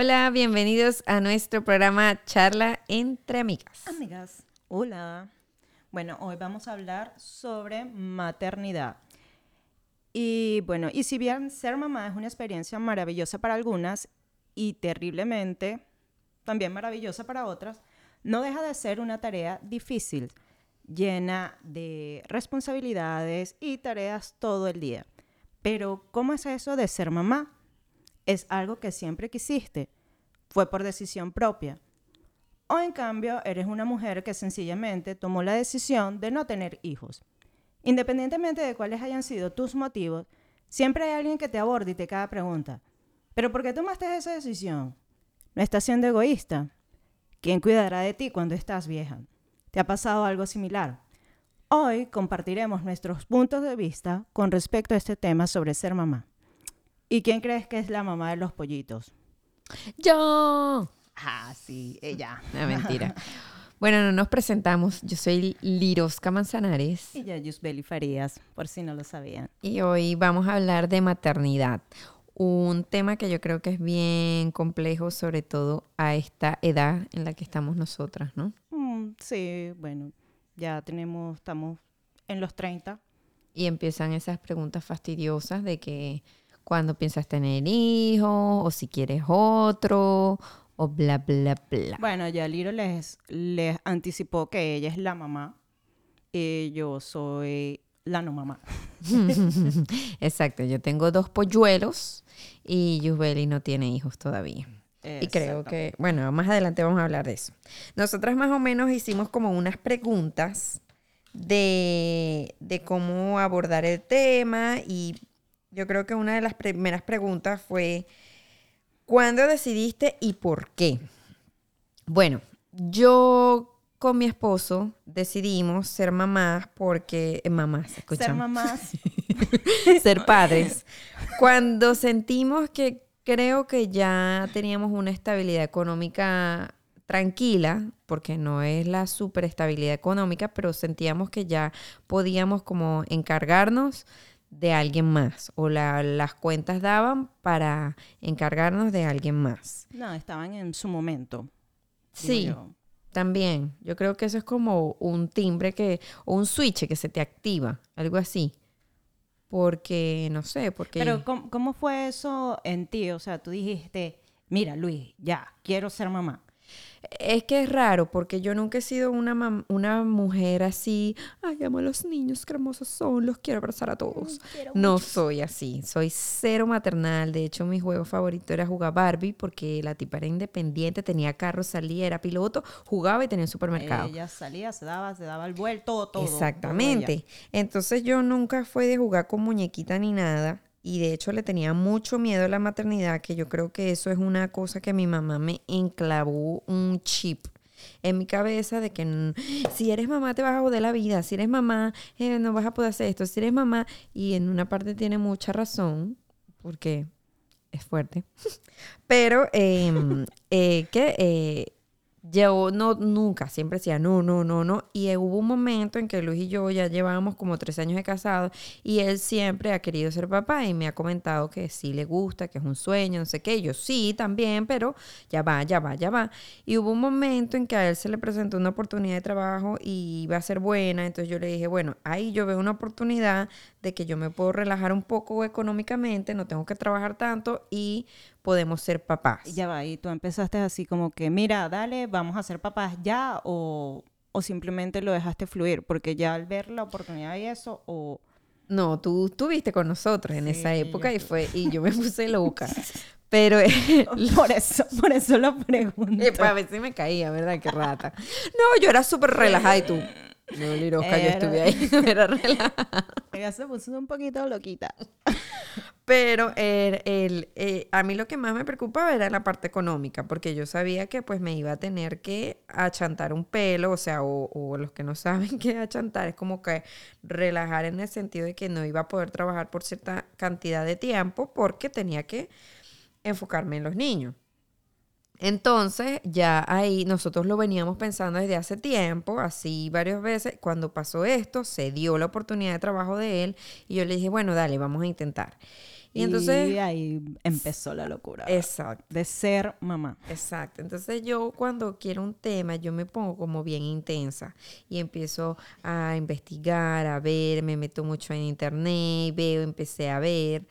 Hola, bienvenidos a nuestro programa Charla entre Amigas. Amigas, hola. Bueno, hoy vamos a hablar sobre maternidad. Y bueno, y si bien ser mamá es una experiencia maravillosa para algunas y terriblemente también maravillosa para otras, no deja de ser una tarea difícil, llena de responsabilidades y tareas todo el día. Pero, ¿cómo es eso de ser mamá? ¿Es algo que siempre quisiste? ¿Fue por decisión propia? O en cambio, eres una mujer que sencillamente tomó la decisión de no tener hijos. Independientemente de cuáles hayan sido tus motivos, siempre hay alguien que te aborde y te cada pregunta. ¿Pero por qué tomaste esa decisión? ¿No estás siendo egoísta? ¿Quién cuidará de ti cuando estás vieja? ¿Te ha pasado algo similar? Hoy compartiremos nuestros puntos de vista con respecto a este tema sobre ser mamá. ¿Y quién crees que es la mamá de los pollitos? Yo. Ah, sí, ella. No, mentira. Bueno, no nos presentamos. Yo soy Lirosca Manzanares. Y yo, Yusbeli Farías, por si no lo sabían. Y hoy vamos a hablar de maternidad. Un tema que yo creo que es bien complejo, sobre todo a esta edad en la que estamos nosotras, ¿no? Mm, sí, bueno, ya tenemos, estamos en los 30. Y empiezan esas preguntas fastidiosas de que cuando piensas tener hijos, o si quieres otro, o bla, bla, bla. Bueno, ya Liro les, les anticipó que ella es la mamá y yo soy la no mamá. Exacto, yo tengo dos polluelos y Yusbeli no tiene hijos todavía. Y creo que, bueno, más adelante vamos a hablar de eso. Nosotras más o menos hicimos como unas preguntas de, de cómo abordar el tema y yo creo que una de las primeras preguntas fue, ¿cuándo decidiste y por qué? Bueno, yo con mi esposo decidimos ser mamás porque eh, mamás, Ser mamás. ser padres. Cuando sentimos que creo que ya teníamos una estabilidad económica tranquila, porque no es la superestabilidad económica, pero sentíamos que ya podíamos como encargarnos de alguien más o las cuentas daban para encargarnos de alguien más. No, estaban en su momento. Sí, también. Yo creo que eso es como un timbre que, o un switch que se te activa, algo así. Porque, no sé, porque... Pero ¿cómo, ¿cómo fue eso en ti? O sea, tú dijiste, mira, Luis, ya, quiero ser mamá. Es que es raro porque yo nunca he sido una, una mujer así, ay, amo a los niños, qué hermosos son, los quiero abrazar a todos. no soy así, soy cero maternal. De hecho, mi juego favorito era jugar Barbie porque la tipa era independiente, tenía carro, salía, era piloto, jugaba y tenía un supermercado. Ella salía, se daba, se daba el vuelto, todo. Exactamente. Entonces yo nunca fui de jugar con muñequita ni nada y de hecho le tenía mucho miedo a la maternidad, que yo creo que eso es una cosa que mi mamá me enclavó un chip en mi cabeza de que si eres mamá te vas a joder la vida, si eres mamá eh, no vas a poder hacer esto, si eres mamá, y en una parte tiene mucha razón, porque es fuerte, pero em, eh, que eh, yo no, nunca, siempre decía no, no, no, no. Y hubo un momento en que Luis y yo ya llevábamos como tres años de casado y él siempre ha querido ser papá y me ha comentado que sí le gusta, que es un sueño, no sé qué. yo sí, también, pero ya va, ya va, ya va. Y hubo un momento en que a él se le presentó una oportunidad de trabajo y iba a ser buena. Entonces yo le dije, bueno, ahí yo veo una oportunidad de que yo me puedo relajar un poco económicamente, no tengo que trabajar tanto y podemos ser papás. Ya va, y tú empezaste así como que, mira, dale, vamos a ser papás ya o, o simplemente lo dejaste fluir, porque ya al ver la oportunidad y eso, o... No, tú estuviste con nosotros en esa época y fue y yo me puse loca. Pero por eso, por eso lo pregunto. a veces me caía, ¿verdad? Qué rata. No, yo era súper relajada y tú. No, Lirosca, yo estuve ahí, era relajada. Ella se puso un poquito loquita. Pero el, el, eh, a mí lo que más me preocupaba era la parte económica, porque yo sabía que pues me iba a tener que achantar un pelo, o sea, o, o, los que no saben qué achantar es como que relajar en el sentido de que no iba a poder trabajar por cierta cantidad de tiempo porque tenía que enfocarme en los niños. Entonces, ya ahí nosotros lo veníamos pensando desde hace tiempo, así varias veces. Cuando pasó esto, se dio la oportunidad de trabajo de él y yo le dije, bueno, dale, vamos a intentar. Y entonces... Y ahí empezó la locura. Exacto. De ser mamá. Exacto. Entonces yo cuando quiero un tema, yo me pongo como bien intensa y empiezo a investigar, a ver, me meto mucho en internet, veo, empecé a ver.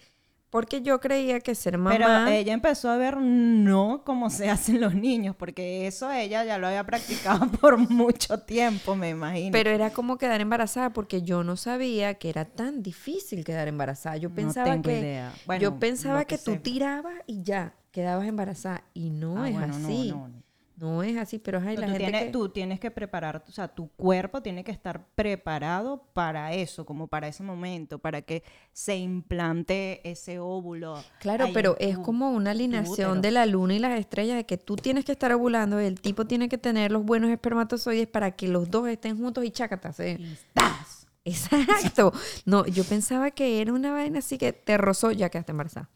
Porque yo creía que ser mamá... Pero ella empezó a ver no cómo se hacen los niños, porque eso ella ya lo había practicado por mucho tiempo, me imagino. Pero era como quedar embarazada, porque yo no sabía que era tan difícil quedar embarazada. Yo pensaba no tengo que idea. yo Bueno, pensaba lo que, tú tirabas y ya quedabas embarazada y no Ah, es bueno, así. no, no. No es así, pero hay la tú, gente tienes, que... tú tienes que preparar, o sea, tu cuerpo tiene que estar preparado para eso, como para ese momento, para que se implante ese óvulo. Claro, pero es como una alineación de la luna y las estrellas de que tú tienes que estar ovulando y el tipo tiene que tener los buenos espermatozoides para que los dos estén juntos y chácata. ¿sí? Y ¡tas! Exacto. No, yo pensaba que era una vaina así que te rozó, ya quedaste embarazada.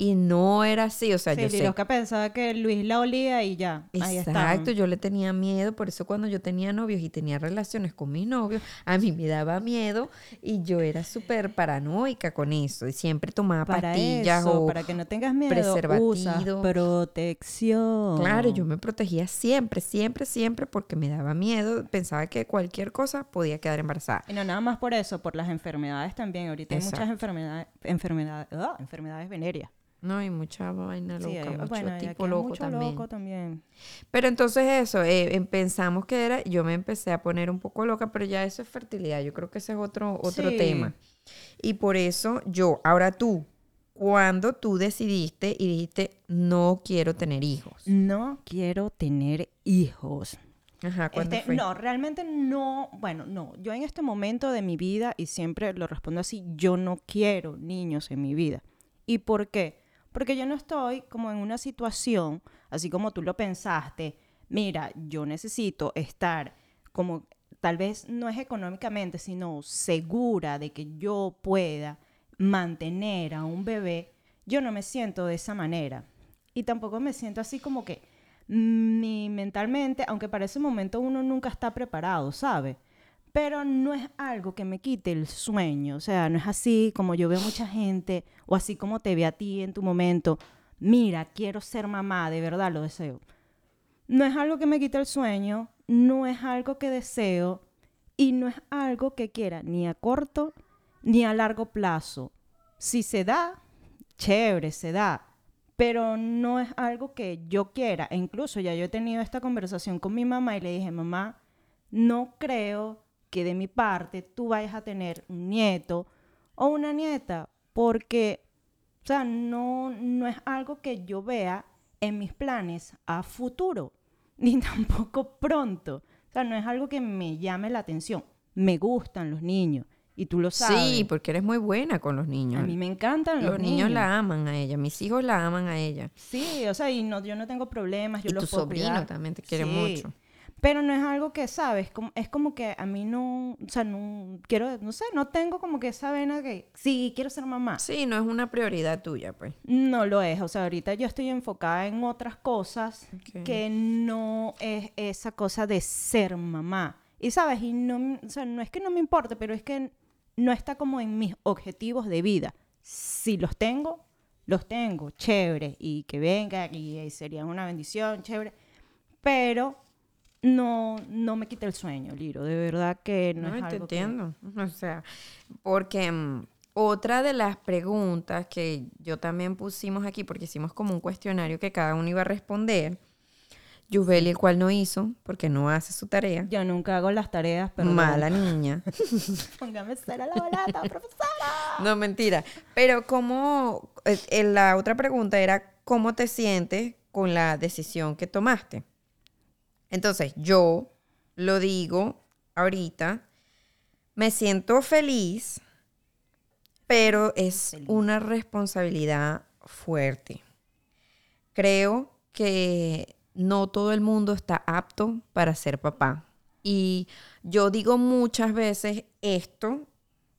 Y no era así, o sea, Sí, yo sé. Lirosca pensaba que Luis la olía y ya. Ahí. Exacto, yo le tenía miedo, por eso cuando yo tenía novios y tenía relaciones con mis novios, a mí me daba miedo y yo era súper paranoica con eso y siempre tomaba Para pastillas eso, o para que no tengas miedo, preservativo. usas protección. Claro, yo me protegía siempre, siempre, siempre porque me daba miedo, pensaba que cualquier cosa podía quedar embarazada. Y no nada más por eso, por las enfermedades también. Ahorita hay muchas enfermedades, enfermedades, ah, enfermedades venéreas. No, hay mucha vaina loca, Sí, hay- mucho bueno, y tipo loco mucho también. loco también. Pero entonces eso, eh, em- pensamos que era, yo me empecé a poner un poco loca, pero ya eso es fertilidad, yo creo que ese es otro, otro Sí. tema. Y por eso yo, ahora tú, cuando tú decidiste y dijiste, no quiero tener hijos. No quiero tener hijos. Ajá, ¿cuándo Este, fue? no, realmente no, bueno, no, yo en este momento de mi vida, y siempre lo respondo así, yo no quiero niños en mi vida. ¿Y por qué? Porque yo no estoy como en una situación, así como tú lo pensaste, mira, yo necesito estar como, tal vez no es económicamente, sino segura de que yo pueda mantener a un bebé, yo no me siento de esa manera. Y tampoco me siento así como que ni mentalmente, aunque para ese momento uno nunca está preparado, ¿sabe? Pero no es algo que me quite el sueño, o sea, no es así como yo veo mucha gente o así como te ve a ti en tu momento, mira, quiero ser mamá, de verdad lo deseo. No es algo que me quite el sueño, no es algo que deseo y no es algo que quiera ni a corto ni a largo plazo. Si se da, chévere, se da, pero no es algo que yo quiera. E incluso ya yo he tenido esta conversación con mi mamá y le dije, mamá, no creo que de mi parte tú vayas a tener un nieto o una nieta, porque, o sea, no, no es algo que yo vea en mis planes a futuro, ni tampoco pronto. O sea, no es algo que me llame la atención. Me gustan los niños y tú lo sabes. Sí, porque eres muy buena con los niños. A mí me encantan los, los niños la aman a ella, mis hijos la aman a ella. Sí, o sea, y no, yo no tengo problemas, yo y los tu puedo sobrino cuidar. también te quiere Sí. mucho. Pero no es algo que, ¿sabes? Como, es como que a mí no, o sea, no quiero, no sé, no tengo como que esa vena que, sí, quiero ser mamá. Sí, no es una prioridad tuya, pues. No lo es, o sea, ahorita yo estoy enfocada en otras cosas Ok. que no es esa cosa de ser mamá. Y, ¿sabes? Y no, o sea, no es que no me importe, pero es que no está como en mis objetivos de vida. Si los tengo, los tengo, chévere, y que venga, y, eh, sería una bendición, chévere, pero no, no me quita el sueño, Liro, de verdad que no, No, es te algo que- entiendo. O sea, porque mm, otra de las preguntas que yo también pusimos aquí, porque hicimos como un cuestionario que cada uno iba a responder, Yubeli, el cual no hizo, porque no hace su tarea. Yo nunca hago las tareas, pero Mala niña. Póngame cera la balata, profesora. No, mentira. Pero como la otra pregunta era, ¿cómo te sientes con la decisión que tomaste? Entonces, yo lo digo ahorita, me siento feliz, pero es una responsabilidad fuerte. Creo que no todo el mundo está apto para ser papá. Y yo digo muchas veces esto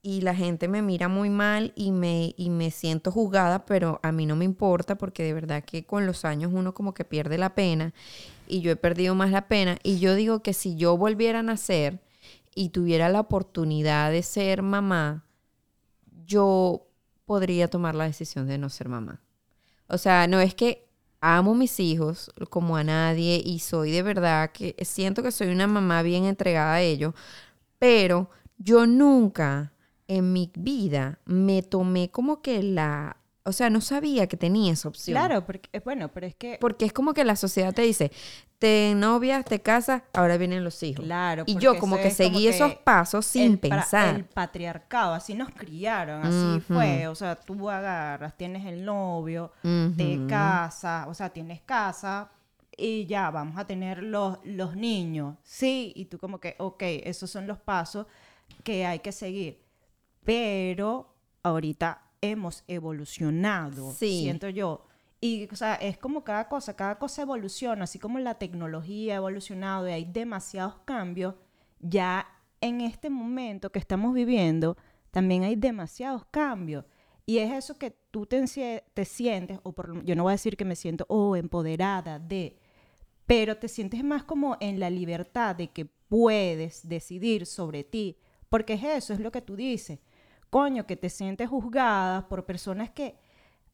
y la gente me mira muy mal y me, y me siento juzgada, pero a mí no me importa porque de verdad que con los años uno como que pierde la pena y yo he perdido más la pena. Y yo digo que si yo volviera a nacer y tuviera la oportunidad de ser mamá, yo podría tomar la decisión de no ser mamá. O sea, no es que amo mis hijos como a nadie y soy de verdad que siento que soy una mamá bien entregada a ellos, pero yo nunca en mi vida me tomé como que la o sea, no sabía que tenía esa opción. Claro, porque, eh, bueno, pero es que... Porque es como que la sociedad te dice, te novias, te casas, ahora vienen los hijos. Claro. Y yo como que seguí esos pasos sin pensar. El patriarcado, así nos criaron, así fue. O sea, tú agarras, tienes el novio, te casas, o sea, tienes casa y ya, vamos a tener los, los niños. Sí, y tú como que, ok, esos son los pasos que hay que seguir. Pero ahorita hemos evolucionado, siento yo. Y, o sea, es como cada cosa, cada cosa evoluciona, así como la tecnología ha evolucionado y hay demasiados cambios, ya en este momento que estamos viviendo, también hay demasiados cambios. Y es eso que tú te, te sientes, o por, yo no voy a decir que me siento, oh, empoderada de, pero te sientes más como en la libertad de que puedes decidir sobre ti, porque es eso, es lo que tú dices coño, que te sientes juzgada por personas que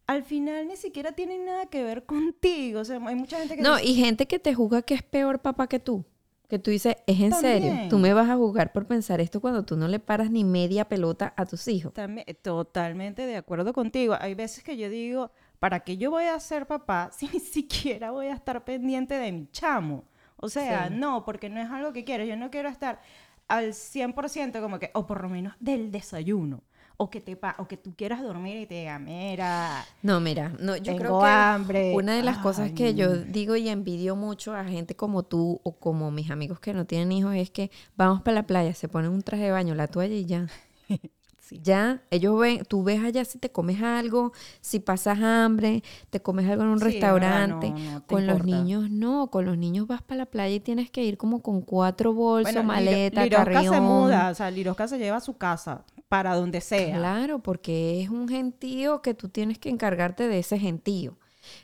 al final ni siquiera tienen nada que ver contigo. O sea, hay mucha gente que... No, y gente que te juzga que es peor papá que tú. Que tú dices, es en serio, tú me vas a juzgar por pensar esto cuando tú no le paras ni media pelota a tus hijos. También, totalmente de acuerdo contigo. Hay veces que yo digo, ¿para qué yo voy a ser papá si ni siquiera voy a estar pendiente de mi chamo? O sea, no, porque no es algo que quiero. Yo no quiero estar al 100% como que, o por lo menos del desayuno. O que, te o que tú quieras dormir y te diga, mira. No, mira, no, yo creo que hambre. una de las cosas que yo digo y envidio mucho a gente como tú o como mis amigos que no tienen hijos es que vamos para la playa, se ponen un traje de baño, la toalla y ya. Ya, ellos ven, tú ves allá si te comes algo, si pasas hambre, te comes algo en un restaurante. con los niños no, con los niños vas para la playa y tienes que ir como con cuatro bolsos, maleta, Lirosca se muda, o sea, Lirosca se lleva a su casa para donde sea. Claro, porque es un gentío que tú tienes que encargarte de ese gentío.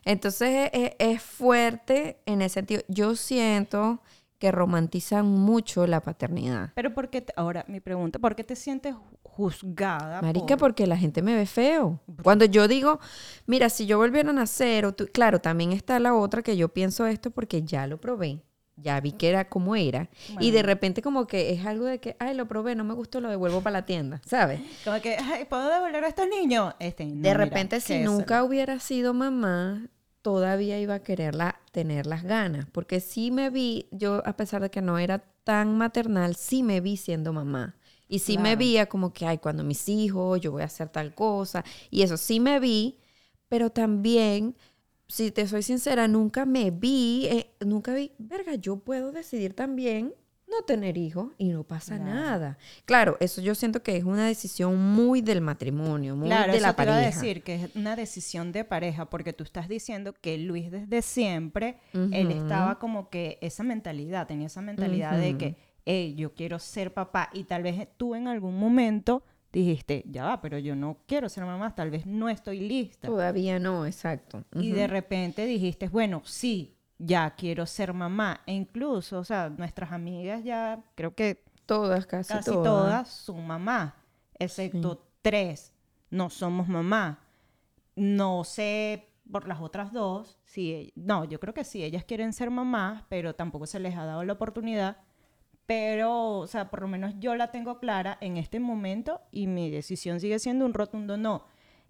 Entonces es, es fuerte en ese sentido. Yo siento que romantizan mucho la paternidad. Pero ¿por qué, ahora mi pregunta, ¿por qué te sientes juzgada? Marica, porque la gente me ve feo. Cuando yo digo, mira, si yo volviera a nacer, o claro, también está la otra que yo pienso esto porque ya lo probé. Ya vi que era como era. Y de repente como que es algo de que, ay, lo probé, no me gustó, lo devuelvo para la tienda, ¿sabes? Como que, ay, ¿puedo devolver a estos niños? Este, de repente, si nunca hubiera sido mamá, todavía iba a quererla tener las ganas, porque sí me vi, yo a pesar de que no era tan maternal, sí me vi siendo mamá. Y sí me vi como que, ay, cuando mis hijos, yo voy a hacer tal cosa. Y eso sí me vi, pero también, si te soy sincera, nunca me vi, eh, nunca vi, verga, yo puedo decidir también no tener hijos y no pasa nada. Claro, eso yo siento que es una decisión muy del matrimonio, muy de la pareja. Claro, decir que es una decisión de pareja, porque tú estás diciendo que Luis desde siempre, él estaba como que esa mentalidad, tenía esa mentalidad de que, hey, yo quiero ser papá, y tal vez tú en algún momento dijiste, ya va, pero yo no quiero ser mamá, tal vez no estoy lista. Todavía no, exacto. Y de repente dijiste, bueno, sí, ya quiero ser mamá. E incluso, o sea, nuestras amigas ya, creo que todas, casi, casi todas. son mamá, excepto tres no somos mamá. No sé por las otras dos, si, no, yo creo que sí, ellas quieren ser mamás, pero tampoco se les ha dado la oportunidad. Pero, o sea, por lo menos yo la tengo clara en este momento y mi decisión sigue siendo un rotundo no.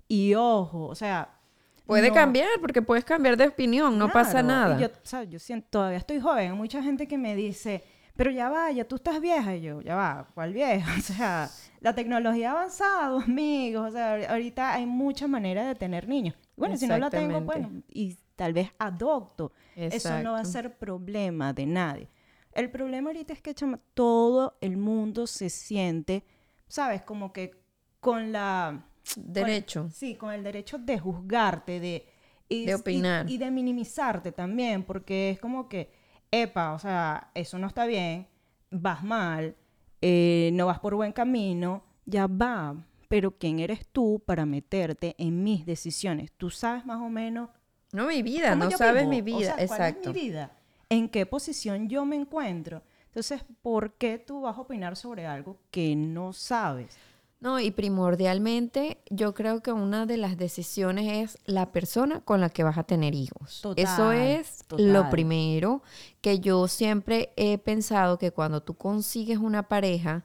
Y ojo, o sea, Puede cambiar, porque puedes cambiar de opinión, no pasa nada. yo, o sea, yo siento, todavía estoy joven, hay mucha gente que me dice, pero ya va, ya tú estás vieja. Y yo, ya va, ¿cuál vieja? O sea, la tecnología ha avanzado, amigos. O sea, ahorita hay muchas maneras de tener niños. Bueno, si no la tengo, bueno, y tal vez adopto. Eso no va a ser problema de nadie. El problema ahorita es que todo el mundo se siente, ¿sabes? Como que con la Derecho. sí, con el derecho de juzgarte, de, de opinar. Y, de minimizarte también, porque es como que, epa, o sea, eso no está bien, vas mal, eh, no vas por buen camino, ya va. Pero ¿quién eres tú para meterte en mis decisiones? Tú sabes más o menos. No mi vida, no sabes mi vida, exacto. mi vida? ¿En qué posición yo me encuentro? Entonces, ¿por qué tú vas a opinar sobre algo que no sabes? No, y primordialmente yo creo que una de las decisiones es la persona con la que vas a tener hijos. Eso Total, es total. lo primero que yo siempre he pensado que cuando tú consigues una pareja,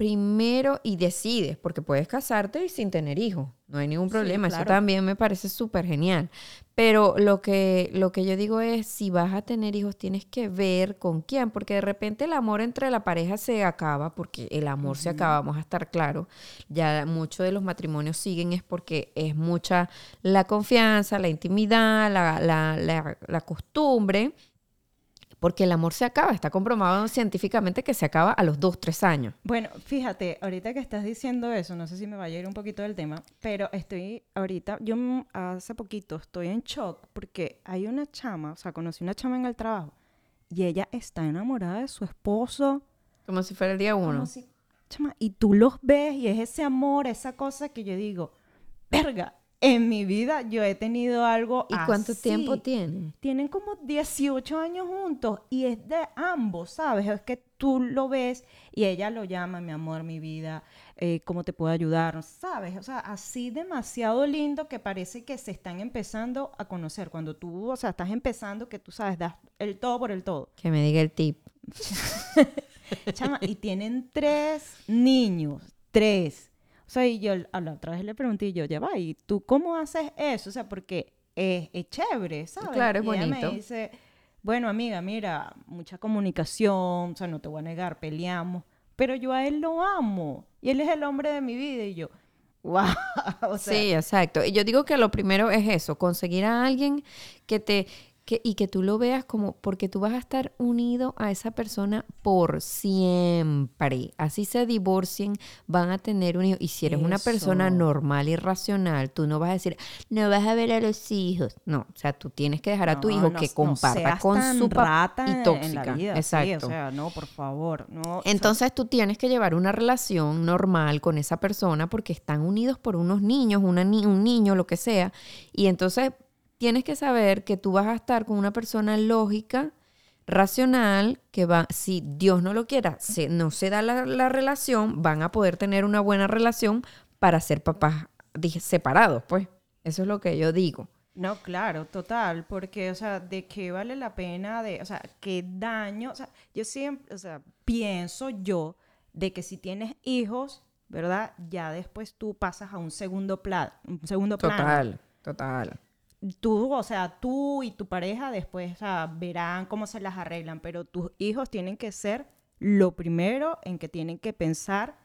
primero y decides, porque puedes casarte y sin tener hijos, no hay ningún Sí, problema, eso también me parece súper genial. Pero lo que, lo que yo digo es, si vas a tener hijos, tienes que ver con quién, porque de repente el amor entre la pareja se acaba, porque el amor se acaba, vamos a estar claros. Ya muchos de los matrimonios siguen es porque es mucha la confianza, la intimidad, la, la, la, la costumbre, porque el amor se acaba, está comprobado científicamente que se acaba a los dos, tres años. Bueno, fíjate, ahorita que estás diciendo eso, no sé si me vaya a ir un poquito del tema, pero estoy ahorita, yo hace poquito estoy en shock porque hay una chama, o sea, conocí una chama en el trabajo y ella está enamorada de su esposo. Como si fuera el día uno. si- chama, y tú los ves y es ese amor, esa cosa que yo digo, verga, en mi vida yo he tenido algo ¿Y cuánto así". tiempo tiene? tienen como 18 años juntos y es de ambos, ¿sabes? Es que tú lo ves y ella lo llama, mi amor, mi vida, eh, ¿cómo te puedo ayudar? ¿Sabes? O sea, así demasiado lindo que parece que se están empezando a conocer. Cuando tú, o sea, estás empezando que tú sabes, das el todo por el todo. Que me diga el tip. Chama, y tienen tres niños, tres. O sea, y yo a la otra vez le pregunté, y yo, ya va, ¿y tú cómo haces eso? O sea, porque es, es chévere, ¿sabes? Claro, es Y ella bonito. me dice, bueno, amiga, mira, mucha comunicación, o sea, no te voy a negar, peleamos, pero yo a él lo amo, y él es el hombre de mi vida, y yo, wow, o sea, sí, exacto. Y yo digo que lo primero es eso, conseguir a alguien que te que, y que tú lo veas como porque tú vas a estar unido a esa persona por siempre. Así se divorcien, van a tener un hijo. Y si eres una persona normal y racional, tú no vas a decir, no vas a ver a los hijos. No, o sea, tú tienes que dejar a tu no, hijo no, que comparta con su papá y tóxica. Sí, Exacto. o sea, no, por favor, no. o sea, Entonces tú tienes que llevar una relación normal con esa persona porque están unidos por unos niños, una ni- un niño, lo que sea. Y entonces tienes que saber que tú vas a estar con una persona lógica, racional, que va, si Dios no lo quiera, se, no se da la, la relación, van a poder tener una buena relación para ser papás dije, separados, pues. Eso es lo que yo digo. No, claro, total, porque, o sea, ¿de qué vale la pena de, o sea, qué daño? O sea, yo siempre, o sea, pienso yo de que si tienes hijos, ¿verdad? Ya después tú pasas a un segundo plan, un segundo plano. Total, total. Tú, o sea, tú y tu pareja después, o sea, verán cómo se las arreglan, pero tus hijos tienen que ser lo primero en que tienen que pensar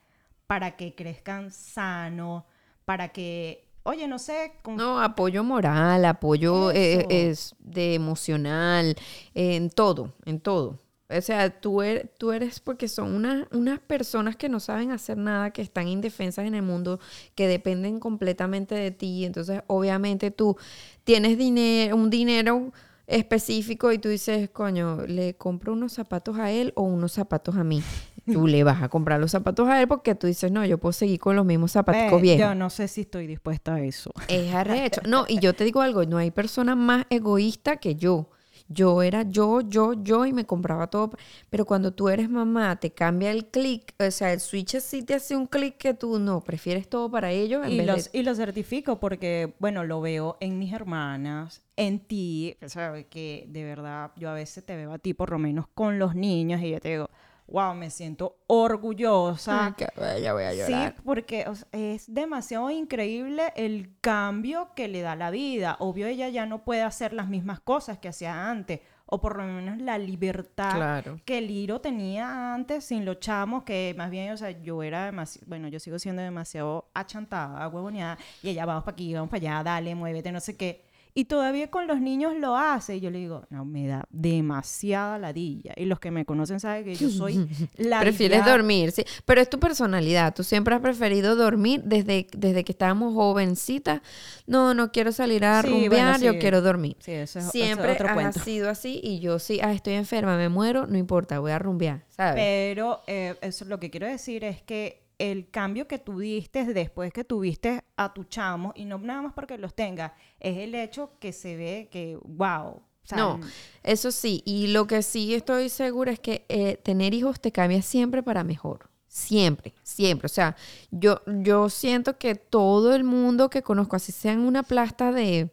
para que crezcan sanos, para que, oye, no sé, con No, apoyo moral, apoyo eh, es de emocional, en todo, en todo. O sea, tú eres, tú eres porque son unas, unas personas que no saben hacer nada, que están indefensas en el mundo, que dependen completamente de ti. Entonces, obviamente tú tienes dinero, un dinero específico y tú dices, coño, le compro unos zapatos a él o unos zapatos a mí. Tú le vas a comprar los zapatos a él porque tú dices, no, yo puedo seguir con los mismos zapatos Ve, viejos. Yo no sé si estoy dispuesta a eso. Es arrecho. No, y yo te digo algo, no hay persona más egoísta que yo. Yo era yo, yo, yo y me compraba todo. Pero cuando tú eres mamá, te cambia el clic, o sea, el switch sí te hace un clic que tú no, prefieres todo para ellos en Y, vez los, de... y lo certifico porque, bueno, lo veo en mis hermanas, en ti, o sea, que de verdad yo a veces te veo a ti por lo menos con los niños y yo te digo, wow, me siento orgullosa. Ay, qué bella, voy a Sí, llorar. porque o sea, es demasiado increíble el cambio que le da la vida. Obvio, ella ya no puede hacer las mismas cosas que hacía antes, o por lo menos la libertad Claro. que Liro tenía antes sin los chamos, que más bien, o sea, yo era demasiado, bueno, yo sigo siendo demasiado achantada, huevoneada, y ella vamos para aquí, vamos para allá, dale, muévete, no sé qué. Y todavía con los niños lo hace. Y yo le digo, no, me da demasiada ladilla. Y los que me conocen saben que yo soy la Prefieres dormir, sí. Pero es tu personalidad. Tú siempre has preferido dormir desde, desde que estábamos jovencitas. No, no quiero salir a Sí, bueno, rumbear, yo quiero dormir. Sí, eso es, eso es Siempre otro has sido así y yo sí, ah, estoy enferma, me muero, no importa, voy a rumbear, ¿sabes? Pero eh, eso lo que quiero decir es que el cambio que tú diste después que tuviste a tu chamo, y no nada más porque los tengas, es el hecho que se ve que, wow. No, eso sí, y lo que sí estoy segura es que eh, tener hijos te cambia siempre para mejor. Siempre, siempre. O sea, yo, yo siento que todo el mundo que conozco, así sea en una plasta de,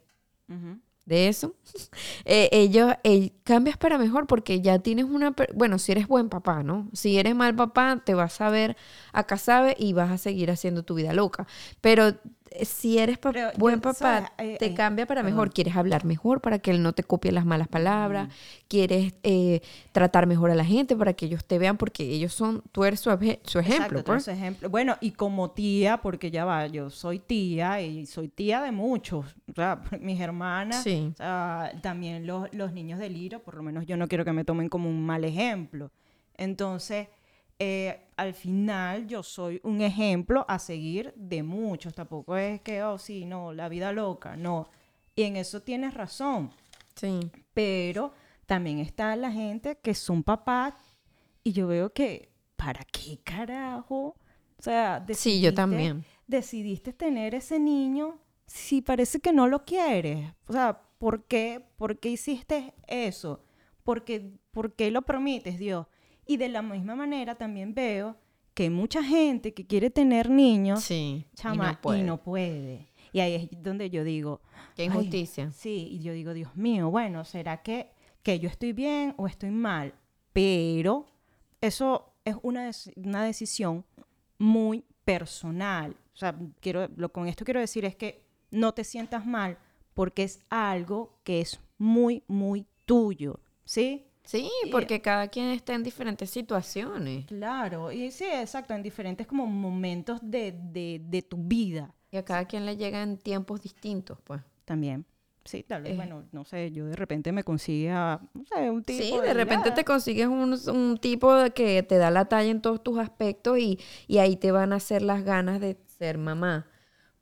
de eso, eh, ellos cambias para mejor porque ya tienes una... Bueno, si eres buen papá, ¿no? Si eres mal papá, te vas a ver acá sabe y vas a seguir haciendo tu vida loca. Pero si eres buen papá, te cambia para mejor. Quieres hablar mejor para que él no te copie las malas palabras. Quieres eh, tratar mejor a la gente para que ellos te vean porque ellos son, tú eres su, ejemplo. Pues. ejemplo. Bueno, y como tía, porque ya va, yo soy tía y soy tía de muchos. O sea, mis hermanas, también los, los niños del Liro, por lo menos yo no quiero que me tomen como un mal ejemplo. Entonces eh, al final yo soy un ejemplo a seguir de muchos. Tampoco es que, oh, sí, no, la vida loca, no. Y en eso tienes razón. Sí. Pero también está la gente que son papás y yo veo que, ¿para qué carajo? O sea, sí, yo también. Decidiste tener ese niño si parece que no lo quieres. O sea, ¿por qué, ¿Por qué hiciste eso? ¿Por qué, ¿Por qué lo permites, Dios? Y de la misma manera también veo que mucha gente que quiere tener niños, sí, chama, y no, puede. y ahí es donde yo digo... Qué injusticia. sí, y yo digo, Dios mío, bueno, ¿será que, que yo estoy bien o estoy mal? Pero eso es una, una decisión muy personal. O sea, quiero, lo, con esto quiero decir es que no te sientas mal porque es algo que es muy, muy tuyo, ¿sí? Sí, porque cada quien está en diferentes situaciones. Claro, y sí, exacto, en diferentes como momentos de, de, tu vida. Y a cada quien le llegan tiempos distintos, pues. También. Sí, tal vez, eh. bueno, no sé, yo de repente me consiga, no sé, un tipo. Sí, de, repente te consigues un, un, tipo que te da la talla en todos tus aspectos y, y ahí te van a hacer las ganas de ser mamá.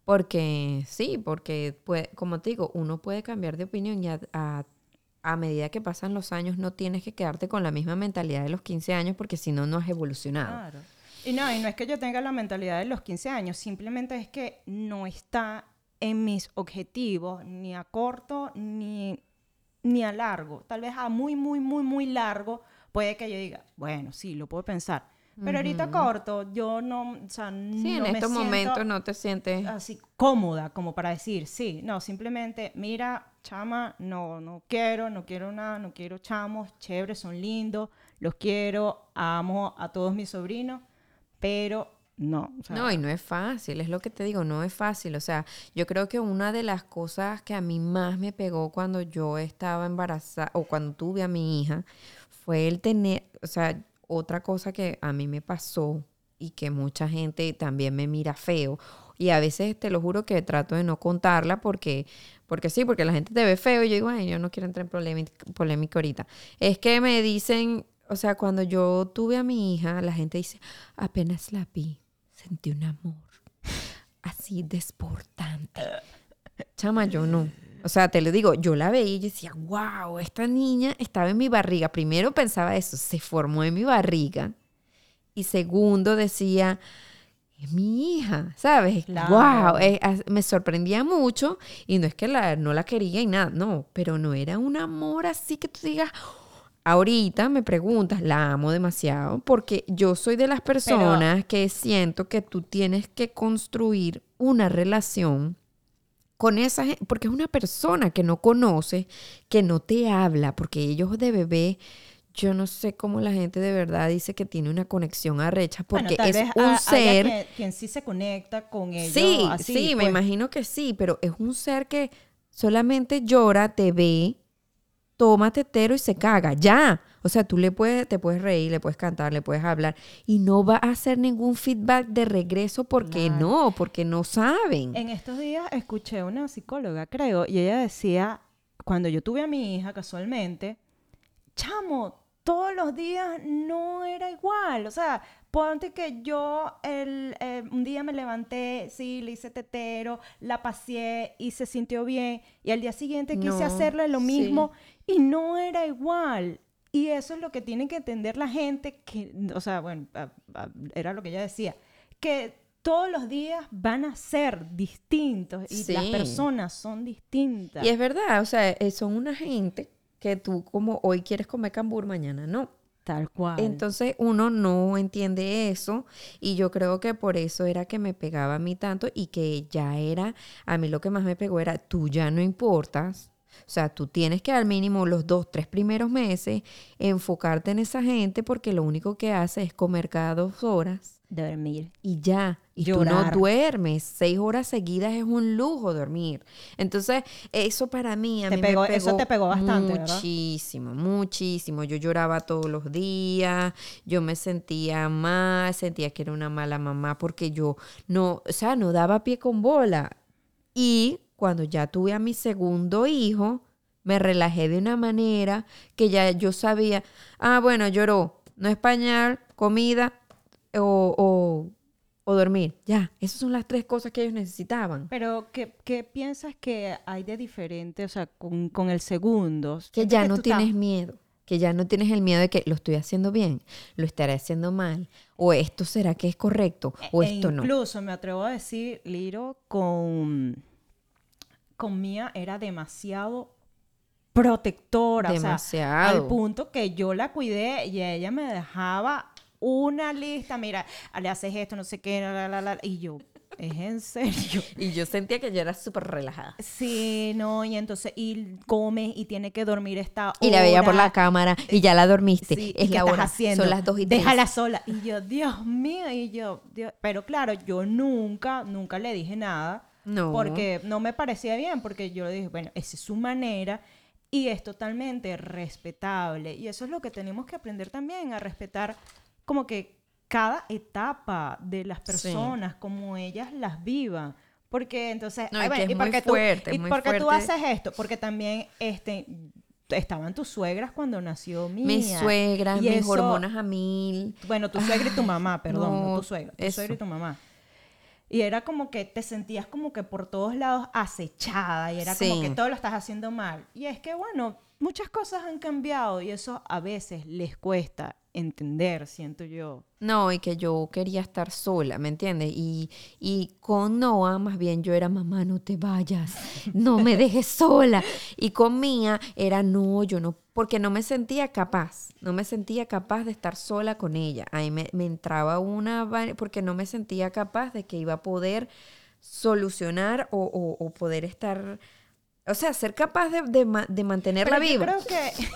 Porque sí, porque pues, como te digo, uno puede cambiar de opinión y a a medida que pasan los años no tienes que quedarte con la misma mentalidad de los 15 años porque si no, no has evolucionado. Claro. Y no, y no es que yo tenga la mentalidad de los 15 años, simplemente es que no está en mis objetivos, ni a corto ni, ni a largo. Tal vez a muy, muy, muy, muy largo puede que yo diga, bueno, sí, lo puedo pensar. Pero ahorita corto, yo no, o sea, sí, en estos momentos no te sientes así cómoda como para decir, sí, no, simplemente, mira, chama, no, no quiero, no quiero nada, no quiero chamos, chévere, son lindos, los quiero, amo a todos mis sobrinos, pero no. no, y no es fácil, es lo que te digo, no es fácil. O sea, yo creo que una de las cosas que a mí más me pegó cuando yo estaba embarazada o cuando tuve a mi hija fue el tener, o sea, otra cosa que a mí me pasó y que mucha gente también me mira feo. Y a veces te lo juro que trato de no contarla porque, porque sí, porque la gente te ve feo y yo digo, ay, yo no quiero entrar en polémica, ahorita. Es que me dicen, o sea, cuando yo tuve a mi hija, la gente dice, apenas la vi, sentí un amor así desportante. Chama, yo no. O sea, te lo digo, yo la veía y decía, wow, esta niña estaba en mi barriga. Primero pensaba eso, se formó en mi barriga. Y segundo decía, es mi hija, ¿sabes? Wow, me sorprendía mucho. Y no es que la, no la quería y nada, no, pero no era un amor así que tú digas, ahorita me preguntas, la amo demasiado, porque yo soy de las personas que siento que tú tienes que construir una relación con esa gente, porque es una persona que no conoce, que no te habla, porque ellos de bebé, yo no sé cómo la gente de verdad dice que tiene una conexión arrecha, porque es un ser... quien sí se conecta con ellos. Sí, sí, me pues. imagino que sí, pero es un ser que solamente llora, te ve, toma tetero y se caga, ya. O sea, tú le puedes, te puedes reír, le puedes cantar, le puedes hablar y no va a hacer ningún feedback de regreso porque no, porque no saben. En estos días escuché a una psicóloga, creo, y ella decía, cuando yo tuve a mi hija casualmente, chamo, todos los días no era igual. O sea, ponte que yo el, eh, un día me levanté, sí, le hice tetero, la paseé y se sintió bien. Y al día siguiente quise hacerle lo mismo y no era igual. Y eso es lo que tiene que entender la gente, que, o sea, bueno, era lo que ella decía, que todos los días van a ser distintos y las personas son distintas. Y es verdad, o sea, eh, son una gente que tú como hoy quieres comer cambur, mañana no. Tal cual. Entonces uno no entiende eso y yo creo que por eso era que me pegaba a mí tanto y que ya era, a mí lo que más me pegó era, tú ya no importas. O sea, tú tienes que al mínimo los dos, tres primeros meses enfocarte en esa gente porque lo único que hace es comer cada dos horas dormir. y ya. Y tú no Llorar. duermes. Seis horas seguidas es un lujo dormir. Entonces, eso para mí, a Te mí pegó- me pegó eso te pegó bastante, ¿verdad? Muchísimo, muchísimo. Yo lloraba todos los días. Yo me sentía mal, sentía que era una mala mamá porque yo no, o sea, no daba pie con bola. Y cuando ya tuve a mi segundo hijo, me relajé de una manera que ya yo sabía, ah, bueno, lloró, no es pañal, comida o, o, o dormir. Ya, esas son las tres cosas que ellos necesitaban. Pero, ¿qué, qué piensas que hay de diferente, o sea, con, con el segundo? Que ya no estás- tienes miedo. Que ya no tienes el miedo de que lo estoy haciendo bien, lo estaré haciendo mal, o esto será que es correcto, o E esto no. Incluso me atrevo a decir, Liro, con, con Mía era demasiado protectora. o sea, Demasiado. al punto que yo la cuidé y ella me dejaba una lista. Mira, le haces esto, no sé qué, la, la, la, la", y yo, es en serio. Y yo sentía que yo era súper relajada. Sí, no, y entonces, y come y tiene que dormir esta Y la veía por hora. la cámara y ya la dormiste. Sí, es ¿y qué la estás hora. haciendo? Son las dos y tres. Déjala sola. Y yo, Dios mío, y yo, Dios- pero claro, yo nunca, nunca le dije nada. No. Porque no me parecía bien, porque yo le dije, bueno, esa es su manera y es totalmente respetable. Y eso es lo que tenemos que aprender también, a respetar como que cada etapa de las personas, como ellas las vivan. Porque entonces, No, ay, bueno, es ¿y por muy qué tú- fuerte, ¿y muy por qué tú fuerte. haces esto? Porque también este, estaban tus suegras cuando nació Mía. Mis suegras, mis eso- hormonas a mil. Bueno, tu suegra y tu mamá, perdón, no, no, tu suegra, tu eso. suegra y tu mamá. Y era como que te sentías como que por todos lados acechada y era como Sí. que todo lo estás haciendo mal. Y es que, bueno, muchas cosas han cambiado y eso a veces les cuesta entender, siento yo. No, y que yo quería estar sola, ¿me entiendes? Y, y con Noah, más bien yo era, mamá, no te vayas, no me dejes sola. Y con Mía era, no, yo no, porque no me sentía capaz, no me sentía capaz de estar sola con ella. Ahí me, me entraba una, porque no me sentía capaz de que iba a poder solucionar o, o- o poder estar, o sea, ser capaz de, de ma- de mantenerla Pero yo viva. creo que...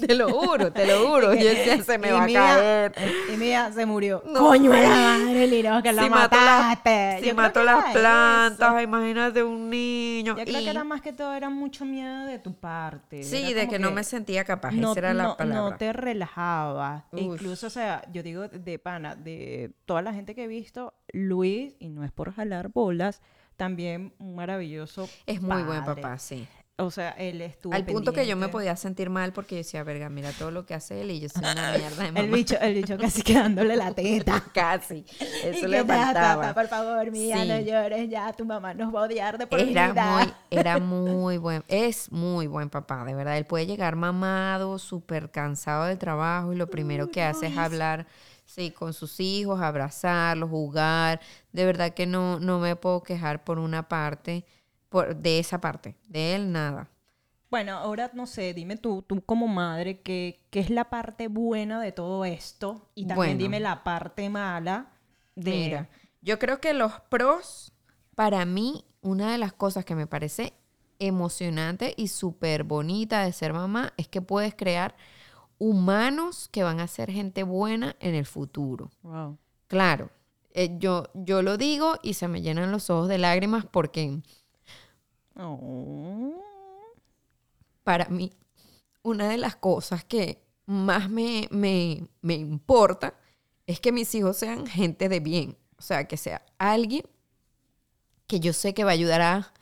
Te lo juro, te lo juro. Yo decía, se me Y va a caer. Y Mía se murió. No. Coño, de la madre, Liro, que la si mató, las- mataste. si Yo creo mató que las era plantas, eso. imagínate un niño. Yo creo y- que era más que todo, era mucho miedo de tu parte. sí, Era de como que, no me sentía capaz. esa era la no- palabra. no te relajaba. E Uf. incluso, o sea, yo digo de pana, de toda la gente que he visto, Luis, y no es por jalar bolas, también un maravilloso Es muy buen papá, sí. O sea, él estuvo Al punto que yo me podía sentir mal porque yo decía, verga, mira todo lo que hace él y yo soy una mierda de mamá. El bicho, el bicho casi quedándole la teta. Casi. Eso le "Ya, faltaba. papá, por favor, mía, no llores ya, tu mamá nos va a odiar de por Era vida. muy, era muy buen, es muy buen papá, de verdad. Él puede llegar mamado, súper cansado del trabajo y lo primero que hace es hablar, sí, con sus hijos, abrazarlos, jugar. De verdad que no, no me puedo quejar por una parte, por, de esa parte. De él, nada. Bueno, ahora no sé, dime tú, tú como madre, ¿qué, qué es la parte buena de todo esto? Y también Bueno. dime la parte mala de... Mira, yo creo que los pros, para mí, una de las cosas que me parece emocionante y súper bonita de ser mamá es que puedes crear humanos que van a ser gente buena en el futuro. Wow. Claro, eh, yo, yo lo digo y se me llenan los ojos de lágrimas porque Oh. para mí una de las cosas que más me, me, me importa es que mis hijos sean gente de bien. O sea, que sea alguien que yo sé que va a ayudar a,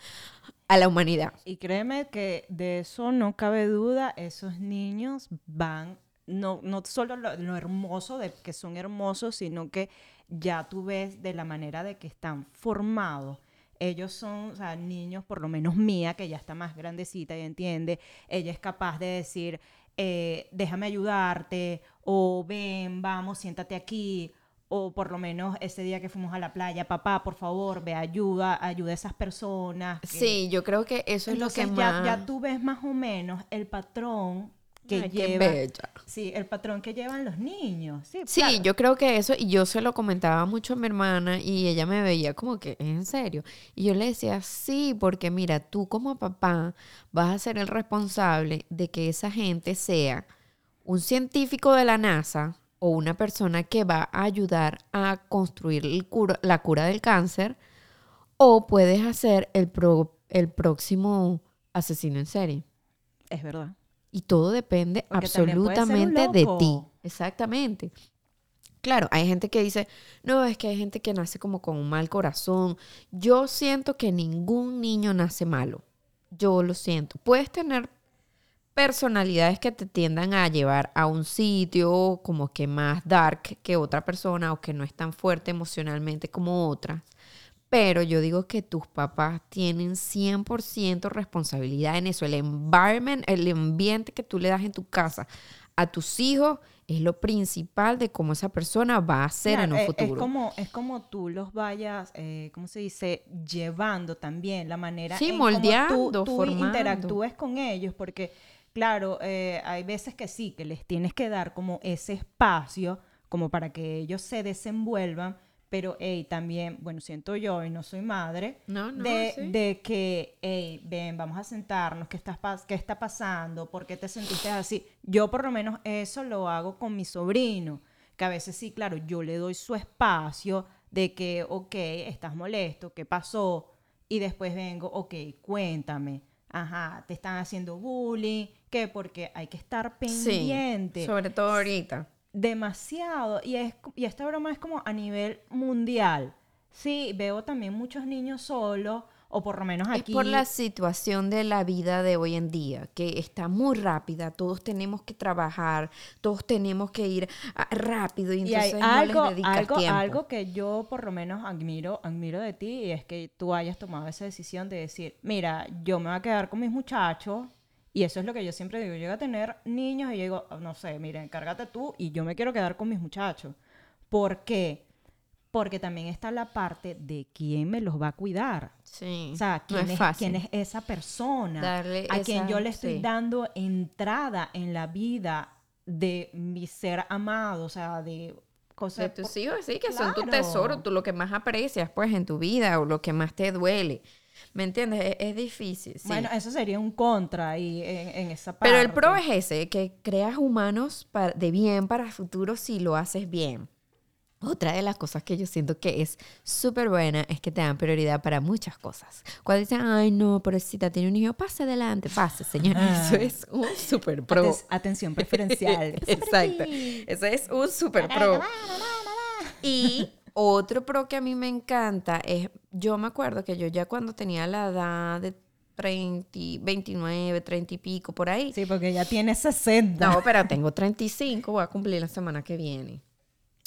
a la humanidad. Y créeme que de eso no cabe duda, esos niños van, no, no solo lo, lo hermoso de que son hermosos, sino que ya tú ves de la manera de que están formados. Ellos son, niños, por lo menos mía, que ya está más grandecita y entiende, ella es capaz de decir, eh, déjame ayudarte, o ven, vamos, siéntate aquí, o por lo menos ese día que fuimos a la playa, papá, por favor, ve, ayuda, ayuda a esas personas. que- Sí, yo creo que eso es lo que ya, más... ya tú ves más o menos el patrón que Ay, qué lleva, bella. sí, el patrón que llevan los niños. Sí, Sí, claro. yo creo que eso, y yo se lo comentaba mucho a mi hermana y ella me veía como que, ¿en serio? Y yo le decía, sí, porque mira, tú como papá vas a ser el responsable de que esa gente sea un científico de la NASA o una persona que va a ayudar a construir el cura- la cura del cáncer, o puedes hacer el, pro- el próximo asesino en serie. Es verdad. Y todo depende Porque absolutamente de ti. Exactamente. Claro, hay gente que dice, no, es que hay gente que nace como con un mal corazón. Yo siento que ningún niño nace malo. Yo lo siento. Puedes tener personalidades que te tiendan a llevar a un sitio como que más dark que otra persona o que no es tan fuerte emocionalmente como otras. Pero yo digo que tus papás tienen 100% responsabilidad en eso. El environment, el ambiente que tú le das en tu casa a tus hijos es lo principal de cómo esa persona va a ser en un es- futuro. Es como, es como tú los vayas, eh, ¿cómo se dice? Llevando también la manera Sí, en cómo moldeando, tú, tú interactúes con ellos, porque, claro, eh, hay veces que sí, que les tienes que dar como ese espacio como para que ellos se desenvuelvan, pero, hey, también, bueno, siento yo, y no soy madre, No, no, de, sí. de que, hey, ven, vamos a sentarnos, ¿qué, estás pas- ¿qué está pasando? ¿Por qué te sentiste así? Yo por lo menos eso lo hago con mi sobrino, que a veces sí, claro, yo le doy su espacio de que, ok, estás molesto, ¿qué pasó? Y después vengo, ok, cuéntame, ajá, te están haciendo bullying, ¿qué? Porque hay que estar pendiente Sí, sobre todo ahorita. demasiado. Y, es, y esta broma es como a nivel mundial. Sí, veo también muchos niños solos, o por lo menos aquí. Es por la situación de la vida de hoy en día, que está muy rápida, todos tenemos que trabajar, todos tenemos que ir ah, rápido y y hay entonces no algo, les dedicas algo, tiempo. algo que yo por lo menos admiro, admiro de ti y es que tú hayas tomado esa decisión de decir, mira, yo me voy a quedar con mis muchachos y eso es lo que yo siempre digo, yo llego a tener niños y yo digo, no sé, mira, encárgate tú y yo me quiero quedar con mis muchachos. ¿Por qué? Porque también está la parte de quién me los va a cuidar. Sí, O sea, no ¿quién, es es, fácil. quién es esa persona? Darle a quien yo le estoy sí. dando entrada en la vida de mi ser amado, o sea, de de cosas... tus hijos, sí, que son tu tesoro, tú lo que más aprecias, pues, en tu vida o lo que más te duele. ¿Me entiendes? Es, es difícil, sí. Bueno, eso sería un contra ahí en, en esa parte. Pero el pro es ese, que creas humanos pa- de bien para el futuro si lo haces bien. Otra de las cosas que yo siento que es súper buena es que te dan prioridad para muchas cosas. Cuando dicen, ay, no, pobrecita, tiene un hijo, pase adelante, pase, señora. Ah. Eso es un súper pro. Aten- atención preferencial. Exacto. Eso es un super pro. Y otro pro que a mí me encanta es, yo me acuerdo que yo ya cuando tenía la edad de 30, 29, 30 y pico, por ahí. Sí, porque ya tiene 60. No, pero tengo 35, voy a cumplir la semana que viene.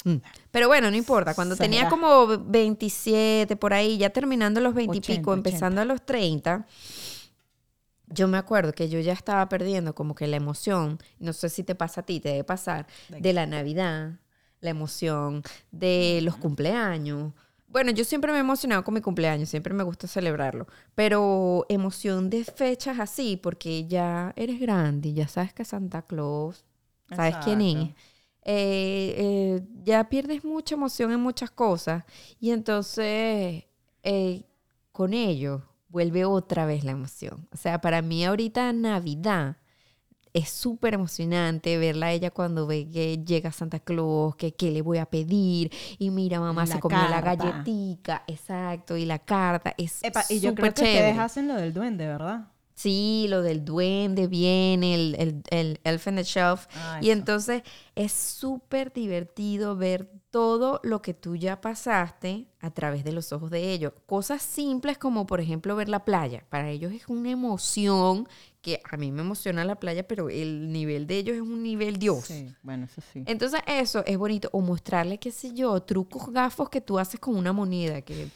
Mm. Pero bueno, no importa. Cuando tenía como 27, por ahí, ya terminando los 20 y 80, pico, empezando a los 30, yo me acuerdo que yo ya estaba perdiendo como que la emoción, no sé si te pasa a ti, te debe pasar, ¿De de la Navidad, la emoción de los cumpleaños. Bueno, yo siempre me he emocionado con mi cumpleaños, siempre me gusta celebrarlo, pero emoción de fechas así, porque ya eres grande, y ya sabes que Santa Claus, sabes quién es, eh, eh, ya pierdes mucha emoción en muchas cosas y entonces eh, con ello vuelve otra vez la emoción. O sea, para mí ahorita Navidad es súper emocionante verla a ella cuando ve que llega Santa Claus, que qué le voy a pedir y mira mamá se comió la galletica, exacto, y la carta es Epa, y yo creo que chévere. ustedes hacen lo del duende, ¿verdad? Sí, lo del duende viene, el, el, el Elf on the Shelf. Ah, y entonces es súper divertido ver todo lo que tú ya pasaste a través de los ojos de ellos. Cosas simples como, por ejemplo, ver la playa. Para ellos es una emoción que a mí me emociona la playa, pero el nivel de ellos es un nivel Dios. Sí, bueno, eso sí. Entonces eso es bonito. O mostrarle, qué sé yo, trucos gafos que tú haces con una moneda, que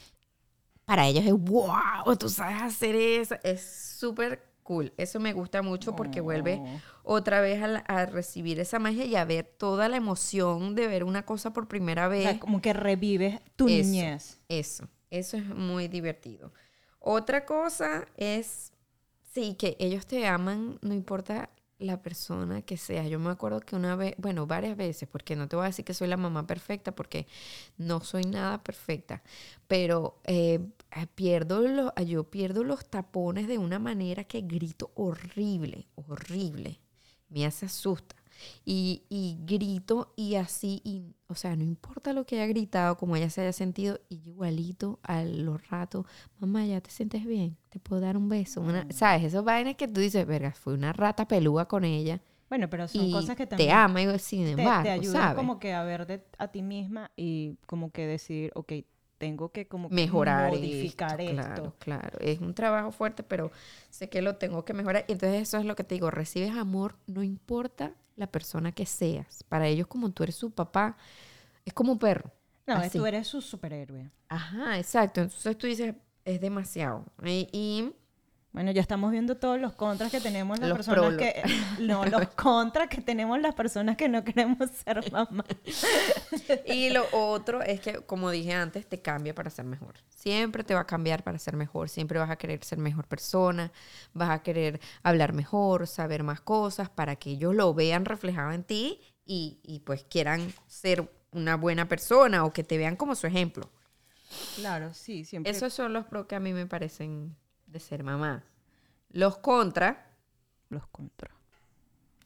para ellos es wow, tú sabes hacer eso. Es súper cool. Eso me gusta mucho porque vuelve Oh. otra vez a, la- a recibir esa magia y a ver toda la emoción de ver una cosa por primera O vez. sea, como que revives tu Eso. niñez. Eso, eso es muy divertido. Otra cosa es, sí, que ellos te aman, no importa la persona que sea. Yo me acuerdo que una vez, bueno, varias veces, porque no te voy a decir que soy la mamá perfecta, porque no soy nada perfecta, pero eh, eh, pierdo los, yo pierdo los tapones de una manera que grito horrible, horrible. Me hace asusta. Y, y, grito y así, y, o sea, no importa lo que haya gritado, como ella se haya sentido, y igualito a los ratos, mamá, ya te sientes bien, puedo dar un beso. Una. ¿Sabes? Esos vainas que tú dices, verga, fue una rata pelúa con ella. Bueno, pero son y cosas que te también ama, y sin te, embargo, te ayudan ¿sabes? como que a ver de, a ti misma y como que decir, ok, tengo que como que mejorar modificar esto, esto. Claro, claro. Es un trabajo fuerte, pero sé que lo tengo que mejorar. Y entonces eso es lo que te digo, recibes amor, no importa la persona que seas. Para ellos, como tú eres su papá, es como un perro. No, Así. tú eres su superhéroe. Ajá, exacto. Entonces tú dices, es demasiado. Y, y Bueno, ya estamos viendo todos los contras que tenemos las Los personas prolos. que no, los contras que tenemos las personas que no queremos ser mamás. Y lo otro es que, como dije antes, te cambia para ser mejor. Siempre te va a cambiar para ser mejor. Siempre vas a querer ser mejor persona, vas a querer hablar mejor, saber más cosas para que ellos lo vean reflejado en ti y, y pues quieran ser una buena persona o que te vean como su ejemplo. Claro, sí, siempre. Esos son los pros que a mí me parecen de ser mamá. Los contras, los contras.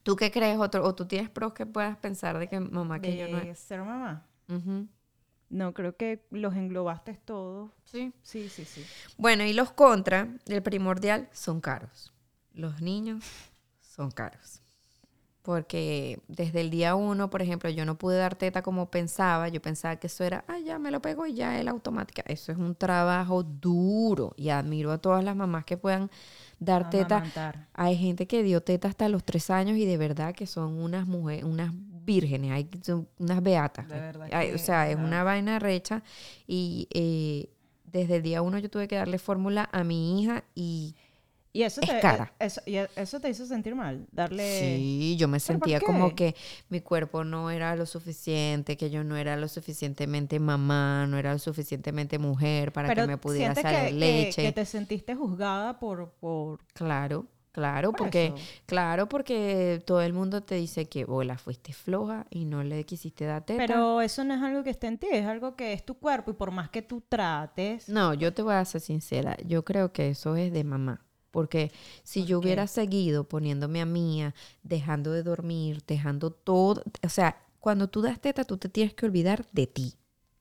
¿tú qué crees? Otro, ¿O tú tienes pros que puedas pensar de que mamá que yo no De es? ser mamá. No, creo que los englobaste todos. Sí. Sí, sí, sí. Bueno, y los contra, el primordial, son caros. Los niños son caros. Porque desde el día uno, por ejemplo, yo no pude dar teta como pensaba. Yo pensaba que eso era, ah, ya me lo pego y ya es la automática. Eso es un trabajo duro. Y admiro a todas las mamás que puedan dar teta. Hay gente que dio teta hasta los tres años y de verdad que son unas mujeres, unas vírgenes, hay son unas beatas. De verdad Ay, que, o sea, es una vaina recha y eh, desde el día uno yo tuve que darle fórmula a mi hija y Y eso Es te, cara. Eso, y eso te hizo sentir mal. Darle. sí, yo me ¿Pero por sentía como que mi cuerpo no era lo suficiente, que yo no era lo suficientemente mamá, no era lo suficientemente mujer para Pero que me pudiera salir que, leche. que te sentiste juzgada por. por Claro, claro, Por porque eso. claro, porque todo el mundo te dice que bola fuiste floja y no le quisiste dar teta. pero eso no es algo que está en ti, es algo que es tu cuerpo y por más que tú trates. No, yo te voy a ser sincera, yo creo que eso es de mamá. Porque si ¿Por yo hubiera seguido poniéndome a mía, dejando de dormir, dejando todo, o sea, cuando tú das teta, tú te tienes que olvidar de ti.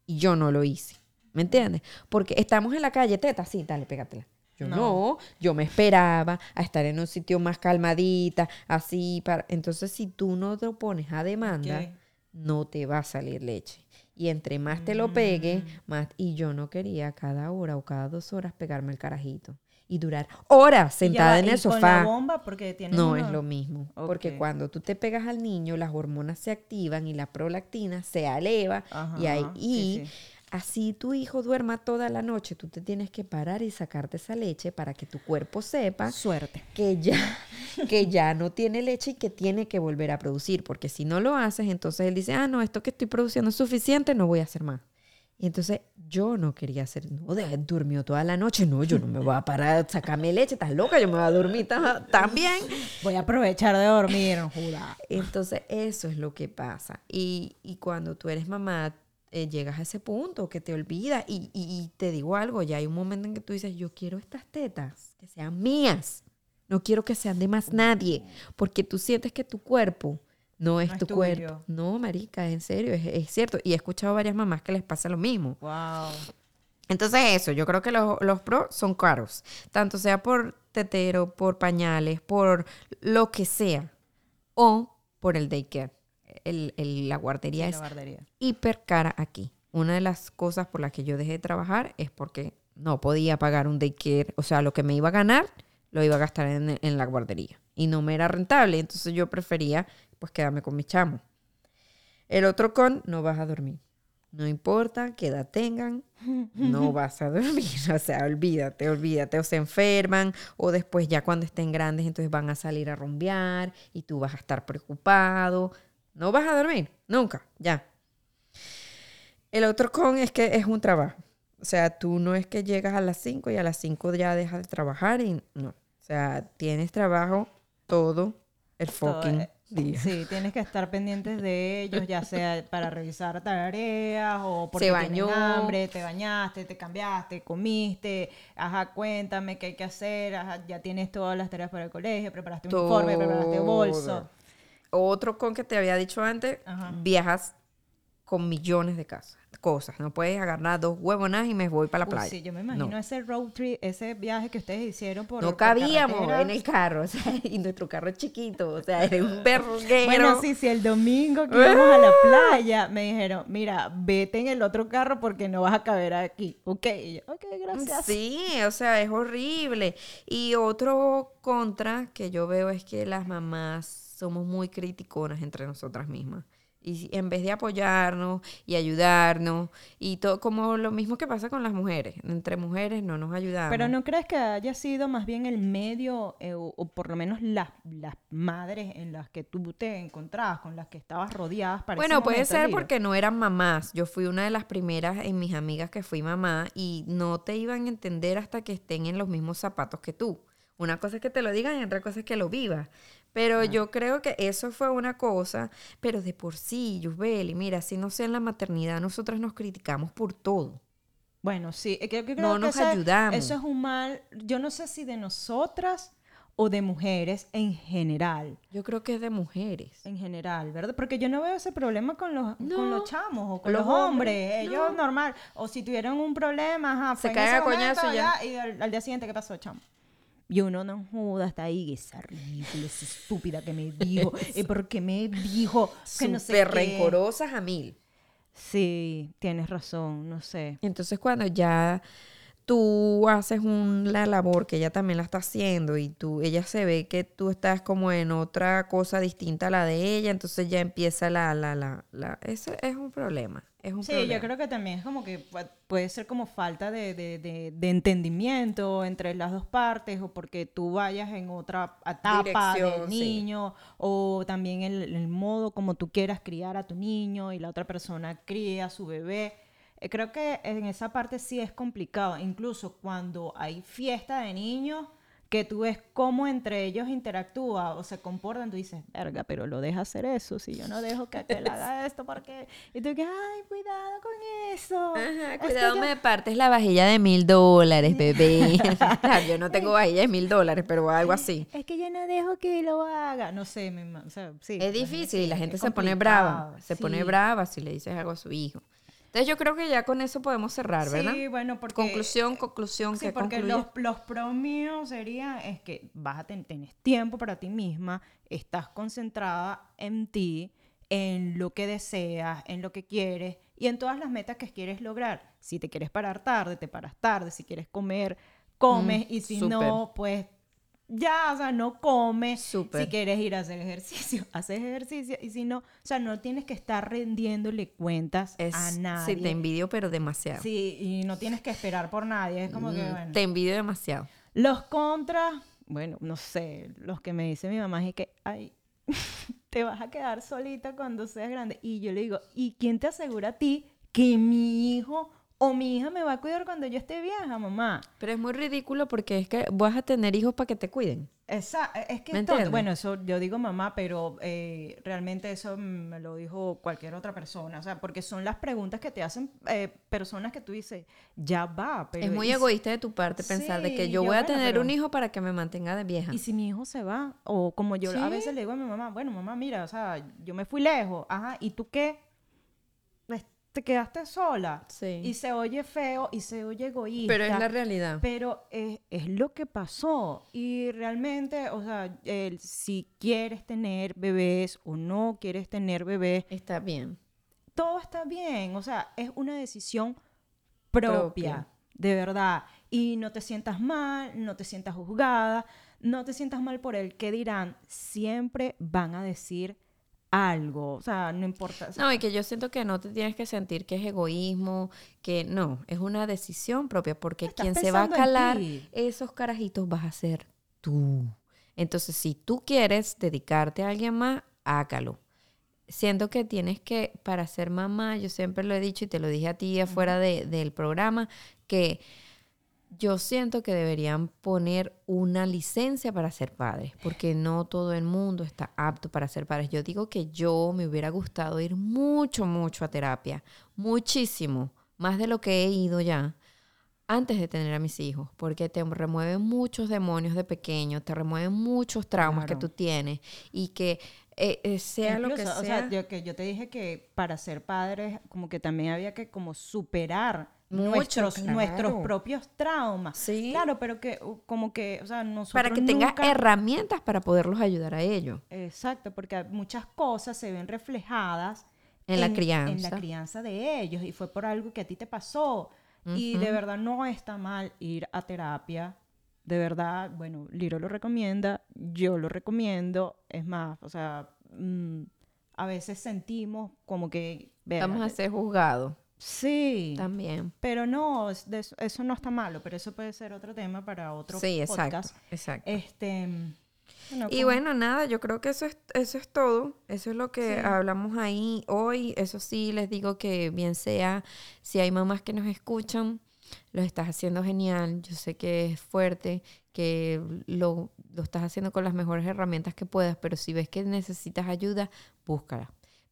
Y yo no lo hice. ¿Me entiendes? Porque estamos en la calle, teta, sí, dale, pégatela. Yo no. No. yo me esperaba a estar en un sitio más calmadita, así. Para... Entonces, si tú no te lo pones a demanda, no te va a salir leche. Y entre más te lo pegue, Mm. más. Y yo no quería cada hora o cada dos horas pegarme el carajito. Y durar horas sentada va, en el con la sofá. bomba porque No es lo mismo. Porque cuando tú te pegas al niño, las hormonas se activan y la prolactina se eleva. y ahí, Ajá, sí, y sí. así tu hijo duerma toda la noche, tú te tienes que parar y sacarte esa leche para que tu cuerpo sepa Suerte. que ya, que ya no tiene leche y que tiene que volver a producir. Porque si no lo haces, entonces él dice, ah, no, esto que estoy produciendo es suficiente, no voy a hacer más. Y entonces yo no quería hacer, no, durmió toda la noche, no, yo no me voy a parar, a sacarme leche, estás loca, yo me voy a dormir ta- también. Voy a aprovechar de dormir. Entonces eso es lo que pasa. Y, y cuando tú eres mamá, eh, llegas a ese punto que te olvidas. Y, y- y te digo algo, ya hay un momento en que tú dices, yo quiero estas tetas, que sean mías. No quiero que sean de más nadie. Porque tú sientes que tu cuerpo no es No tu cuerpo. No, marica, en serio, es, es cierto. Y he escuchado varias mamás que les pasa lo mismo. Wow. Entonces eso, yo creo que los, los pros son caros, tanto sea por tetero, por pañales, por lo que sea, o por el daycare. El, el- la guardería Sí, es la guardería. hiper cara aquí. Una de las cosas por las que yo dejé de trabajar es porque no podía pagar un daycare, o sea, lo que me iba a ganar lo iba a gastar en, en la guardería y no me era rentable, entonces yo prefería pues quedarme con mi chamo. El otro con, no vas a dormir. No importa qué edad tengan, no vas a dormir. O sea, olvídate, olvídate. O se enferman, o después ya cuando estén grandes, entonces van a salir a rumbear y tú vas a estar preocupado. No vas a dormir, nunca, ya. El otro con es que es un trabajo. O sea, tú no es que llegas a las 5 y a las 5 ya dejas de trabajar y no. O sea, tienes trabajo todo el fucking Sí, tienes que estar pendientes de ellos, ya sea para revisar tareas o porque tienen hambre, te bañaste, te cambiaste, comiste, ajá, cuéntame qué hay que hacer, ajá, ya tienes todas las tareas para el colegio, preparaste un informe, preparaste bolso. Otro con que te había dicho antes, Ajá. viajas con millones de casas, cosas. No puedes agarrar dos huevonas y me voy para la Uy, playa. sí, yo me No. imagino ese road trip, ese viaje que ustedes hicieron por no cabíamos en el carro, o sea, y nuestro carro es chiquito, o sea, era un verguero. Bueno, sí, sí, el domingo que íbamos a la playa, me dijeron, mira, vete en el otro carro porque no vas a caber aquí. Ok, y yo, ok, gracias. Sí, o sea, es horrible. Y otro contra que yo veo es que las mamás somos muy criticonas entre nosotras mismas. Y en vez de apoyarnos y ayudarnos, y todo, como lo mismo que pasa con las mujeres, entre mujeres no nos ayudamos. Pero ¿no crees que haya sido más bien el medio, eh, o, o por lo menos las, las madres en las que tú te encontrabas, con las que estabas rodeadas para Bueno, puede ser libre? porque no eran mamás. Yo fui una de las primeras en mis amigas que fui mamá y no te iban a entender hasta que estén en los mismos zapatos que tú. Una cosa es que te lo digan y otra cosa es que lo vivas. Pero yo creo que eso fue una cosa, pero de por sí, Yusbeli, mira, si no sea en la maternidad, nosotras nos criticamos por todo. Bueno, sí, creo, que- No creo que nos ese- ayudamos. Eso es un mal, yo no sé si de nosotras o de mujeres en general. Yo creo que es de mujeres. En general, ¿verdad? Porque yo no veo ese problema con los, con No. los chamos o con Los los, hombres. hombres, Ellos no. normal. O si tuvieron un problema, ajá, Se ese a coñazo ya. ya, Y al, al día siguiente, ¿qué pasó, chamo? Y uno no joda hasta ahí, esa ridícula, esa estúpida que me dijo. ¿Y por qué me dijo que no sé Súper qué? rencorosas a mil. Sí, tienes razón, no sé. Entonces cuando ya tú haces una labor que ella también la está haciendo y tú, ella se ve que tú estás como en otra cosa distinta a la de ella, entonces ya empieza la, la, la, la, eso es un problema, es un Sí, problema. yo creo que también es como que pu- puede ser como falta de, de- de- de entendimiento entre las dos partes o porque tú vayas en otra etapa Dirección, del sí. niño o también el, el modo como tú quieras criar a tu niño y la otra persona cría a su bebé. Eh, Creo que en esa parte sí es complicado, incluso cuando hay fiesta de niños que tú ves cómo entre ellos interactúa o se comportan, tú dices, verga, pero lo deja hacer eso, si yo no dejo que aquel haga esto, porque... Y tú que, ay, cuidado con eso. Ajá, Es que cuidado, yo- me partes la vajilla de mil dólares, bebé. Claro, yo no tengo vajilla de mil dólares, pero algo así. Es que yo no dejo que lo haga. No sé, mi o sea, sí. Es difícil y la gente se pone brava. Se pone brava si le dices algo a su hijo. Entonces yo creo que ya con eso podemos cerrar, ¿verdad? Sí, bueno, porque... Conclusión, conclusión, Sí, que porque concluye. los, los pros míos serían es que vas a ten- tener tiempo para ti misma, estás concentrada en ti, en lo que deseas, en lo que quieres y en todas las metas que quieres lograr. Si te quieres parar tarde, te paras tarde. Si quieres comer, comes. y si no, pues ya, o sea, no comes. Súper. Si quieres ir a hacer ejercicio, haces ejercicio. Y si no, o sea, no tienes que estar rendiéndole cuentas Es- a nadie. Sí, te envidio, pero demasiado. Sí, y no tienes que esperar por nadie. Es como que, Mm, bueno. Te envidio demasiado. Los contras, bueno, no sé, los que me dice mi mamá es que, ay, te vas a quedar solita cuando seas grande. Y yo le digo, ¿y quién te asegura a ti que mi hijo o mi hija me va a cuidar cuando yo esté vieja, mamá? Pero es muy ridículo porque es que vas a tener hijos para que te cuiden. Esa, es que ¿Me es entiendes? bueno, eso yo digo mamá, pero eh, realmente eso me lo dijo cualquier otra persona, o sea, porque son las preguntas que te hacen eh, personas que tú dices, ya va, pero es muy ¿y si- egoísta de tu parte pensar de que yo yo, voy a bueno, tener pero- un hijo para que me mantenga de vieja. ¿Y si mi hijo se va? O como yo a veces le digo a mi mamá, bueno, mamá, mira, o sea, yo me fui lejos, ajá, ¿y tú qué? Te quedaste sola. Sí. Y se oye feo y se oye egoísta. Pero es la realidad. Pero es, es lo que pasó. Y realmente, o sea, el- si quieres tener bebés o no quieres tener bebés, Está bien. todo está bien. O sea, es una decisión propia, Propia. de verdad. Y no te sientas mal, no te sientas juzgada, no te sientas mal por el que dirán. Siempre van a decir algo. O sea, no importa. o sea, No, y que yo siento que no te tienes que sentir que es egoísmo, que no, es una decisión propia, porque quien se va a calar esos carajitos vas a ser tú. Entonces, si tú quieres dedicarte a alguien más, hágalo. Siento que tienes que, para ser mamá, yo siempre lo he dicho y te lo dije a ti afuera de- del programa, que Yo siento que deberían poner una licencia para ser padres, porque no todo el mundo está apto para ser padres. Yo digo que yo me hubiera gustado ir mucho, mucho a terapia, muchísimo, más de lo que he ido ya, antes de tener a mis hijos, porque te remueven muchos demonios de pequeño, te remueven muchos traumas que tú tienes y que eh, eh, sea lo que sea. O sea, yo, que yo te dije que para ser padres, como que también había que como superar nuestros, claro. nuestros propios traumas. Sí. Claro, pero que como que, o sea, nosotros para que tengas nunca- herramientas para poderlos ayudar a ellos. Exacto, porque muchas cosas se ven reflejadas En la En la crianza. crianza de ellos y fue por algo que a ti te pasó. Y de verdad no está mal ir a terapia. De verdad, bueno, Liro lo recomienda, yo lo recomiendo. Es más, o sea, mm, a veces sentimos como que... Vamos a ser juzgados Sí, también. pero no, eso, eso no está malo, pero eso puede ser otro tema para otro Sí, exacto, podcast. exacto. Este, bueno, Y bueno, nada, yo creo que eso es, eso es todo. Eso es lo que Sí. hablamos ahí hoy. Eso sí, les digo que bien sea, si hay mamás que nos escuchan, lo estás haciendo genial. Yo sé que es fuerte, que lo, lo estás haciendo con las mejores herramientas que puedas, pero si ves que necesitas ayuda, búscala.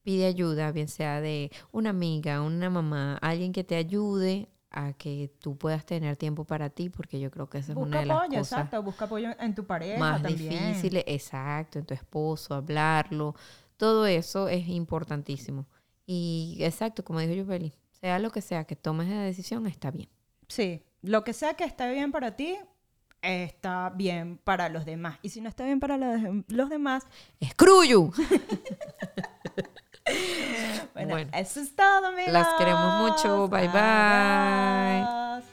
Pide ayuda, bien sea de una amiga, una mamá, alguien que te ayude a que tú puedas tener tiempo para ti, porque yo creo que esa es busca una de las apoyo, cosas exacto, busca apoyo en tu pareja más también. difíciles, exacto, en tu esposo, hablarlo, todo eso es importantísimo. Y exacto, como dijo Yubeli, sea lo que sea que tomes la decisión, está bien. Sí, lo que sea que esté bien para ti, está bien para los demás. Y si no está bien para los, los demás, ¡Screw bueno, Bueno. eso es todo, amigos. Las queremos mucho. Bye, bye.